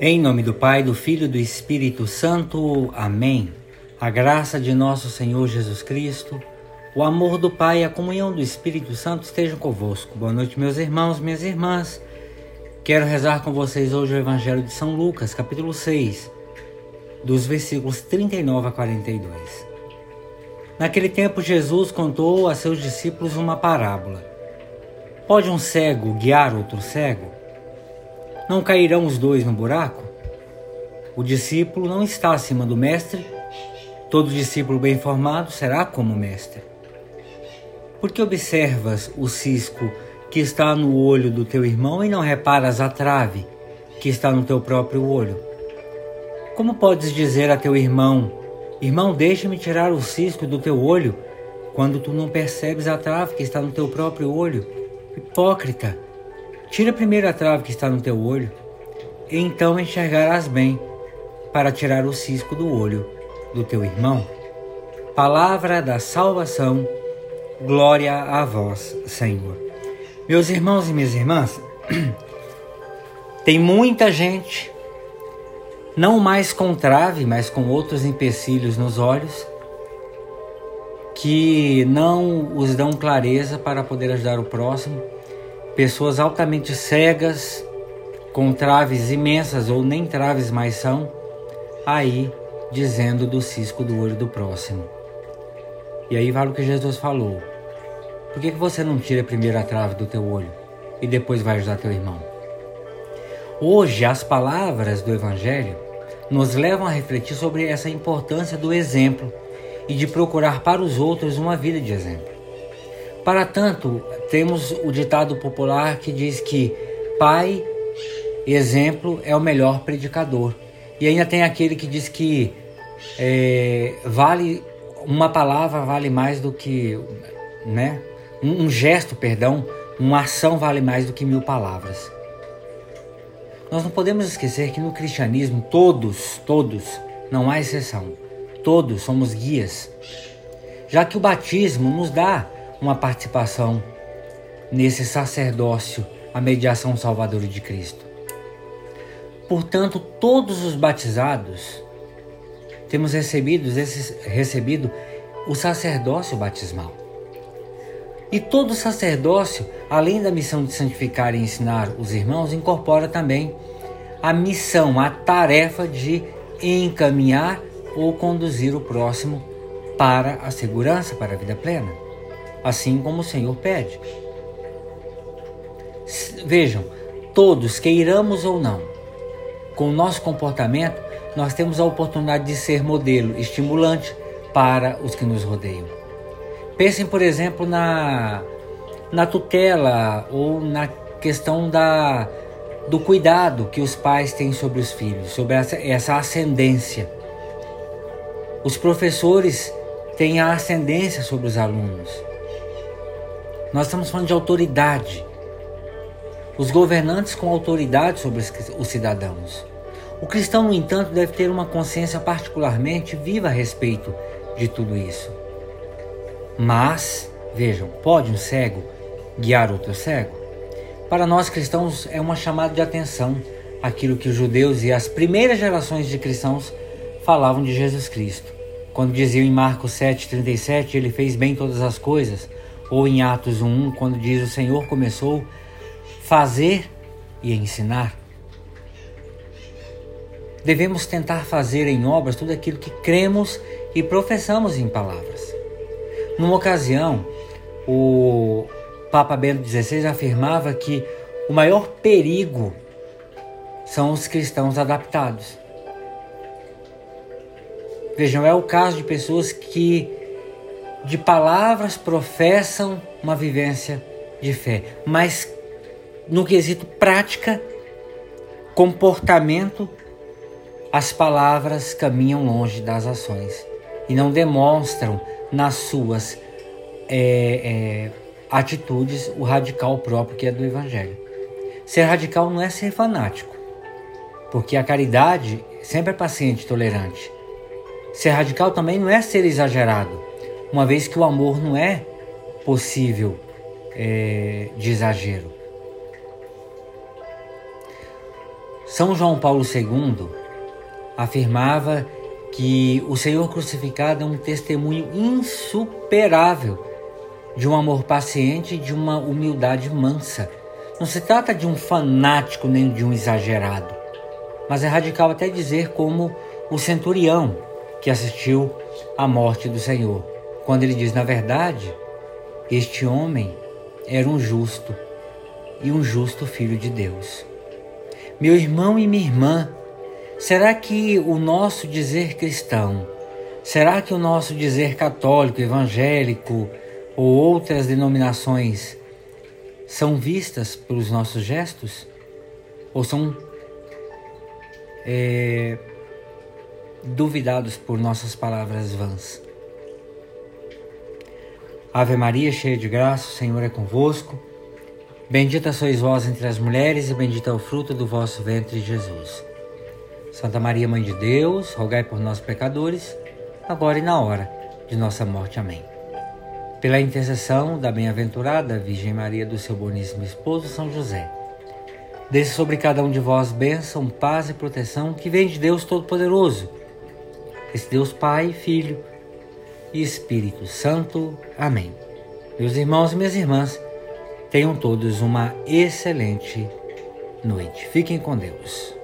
Em nome do Pai, do Filho e do Espírito Santo. Amém. A graça de nosso Senhor Jesus Cristo, o amor do Pai e a comunhão do Espírito Santo estejam convosco. Boa noite, meus irmãos, minhas irmãs. Quero rezar com vocês hoje o Evangelho de São Lucas, capítulo 6, dos versículos 39 a 42. Naquele tempo, Jesus contou a seus discípulos uma parábola. Pode um cego guiar outro cego? Não cairão os dois no buraco? O discípulo não está acima do mestre. Todo discípulo bem formado será como mestre. Por que observas o cisco que está no olho do teu irmão e não reparas a trave que está no teu próprio olho? Como podes dizer a teu irmão: Irmão, deixa-me tirar o cisco do teu olho, quando tu não percebes a trave que está no teu próprio olho? Hipócrita! Tira primeiro a trave que está no teu olho, e então enxergarás bem para tirar o cisco do olho do teu irmão. Palavra da salvação, glória a vós, Senhor. Meus irmãos e minhas irmãs, tem muita gente, não mais com trave, mas com outros empecilhos nos olhos, que não os dão clareza para poder ajudar o próximo pessoas altamente cegas, com traves imensas ou nem traves mais são, aí dizendo do cisco do olho do próximo. E aí vale o que Jesus falou. Por que, que você não tira primeiro a trave do teu olho e depois vai ajudar teu irmão? Hoje, as palavras do Evangelho nos levam a refletir sobre essa importância do exemplo e de procurar para os outros uma vida de exemplo. Para tanto, temos o ditado popular que diz que pai, exemplo, é o melhor predicador. E ainda tem aquele que diz que é, vale uma palavra vale mais do que, né? Um, um gesto, perdão, uma ação vale mais do que mil palavras. Nós não podemos esquecer que no cristianismo todos, todos, não há exceção, todos somos guias, já que o batismo nos dá uma participação nesse sacerdócio, a mediação salvadora de Cristo. Portanto, todos os batizados temos recebido, esse, recebido o sacerdócio batismal. E todo sacerdócio, além da missão de santificar e ensinar os irmãos, incorpora também a missão, a tarefa de encaminhar ou conduzir o próximo para a segurança, para a vida plena assim como o Senhor pede. Vejam, todos, queiramos ou não, com o nosso comportamento, nós temos a oportunidade de ser modelo estimulante para os que nos rodeiam. Pensem, por exemplo, na, na tutela ou na questão da, do cuidado que os pais têm sobre os filhos, sobre essa, essa ascendência. Os professores têm a ascendência sobre os alunos. Nós estamos falando de autoridade. Os governantes com autoridade sobre os cidadãos. O cristão, no entanto, deve ter uma consciência particularmente viva a respeito de tudo isso. Mas, vejam, pode um cego guiar outro cego? Para nós cristãos é uma chamada de atenção aquilo que os judeus e as primeiras gerações de cristãos falavam de Jesus Cristo. Quando diziam em Marcos 7,37, ele fez bem todas as coisas, ou em Atos 1, quando diz o Senhor começou fazer e ensinar. Devemos tentar fazer em obras tudo aquilo que cremos e professamos em palavras. Numa ocasião, o Papa Bento XVI afirmava que o maior perigo são os cristãos adaptados. Vejam, é o caso de pessoas que de palavras professam uma vivência de fé, mas no quesito prática, comportamento, as palavras caminham longe das ações e não demonstram nas suas é, é, atitudes o radical próprio que é do Evangelho. Ser radical não é ser fanático, porque a caridade sempre é paciente e tolerante. Ser radical também não é ser exagerado, uma vez que o amor não é possível é, de exagero. São João Paulo II afirmava que o Senhor crucificado é um testemunho insuperável de um amor paciente e de uma humildade mansa. Não se trata de um fanático nem de um exagerado, mas é radical até dizer como o centurião que assistiu à morte do Senhor, quando ele diz: na verdade, este homem era um justo e um justo filho de Deus. Meu irmão e minha irmã, será que o nosso dizer cristão, será que o nosso dizer católico, evangélico ou outras denominações são vistas pelos nossos gestos? Ou são é, duvidados por nossas palavras vãs? Ave Maria, cheia de graça, o Senhor é convosco. Bendita sois vós entre as mulheres, e bendito é o fruto do vosso ventre, Jesus. Santa Maria, Mãe de Deus, rogai por nós, pecadores, agora e na hora de nossa morte. Amém. Pela intercessão da bem-aventurada Virgem Maria, do seu boníssimo esposo, São José, desça sobre cada um de vós bênção, paz e proteção que vem de Deus Todo-Poderoso, esse Deus Pai, Filho e Espírito Santo. Amém. Meus irmãos e minhas irmãs, Tenham todos uma excelente noite. Fiquem com Deus.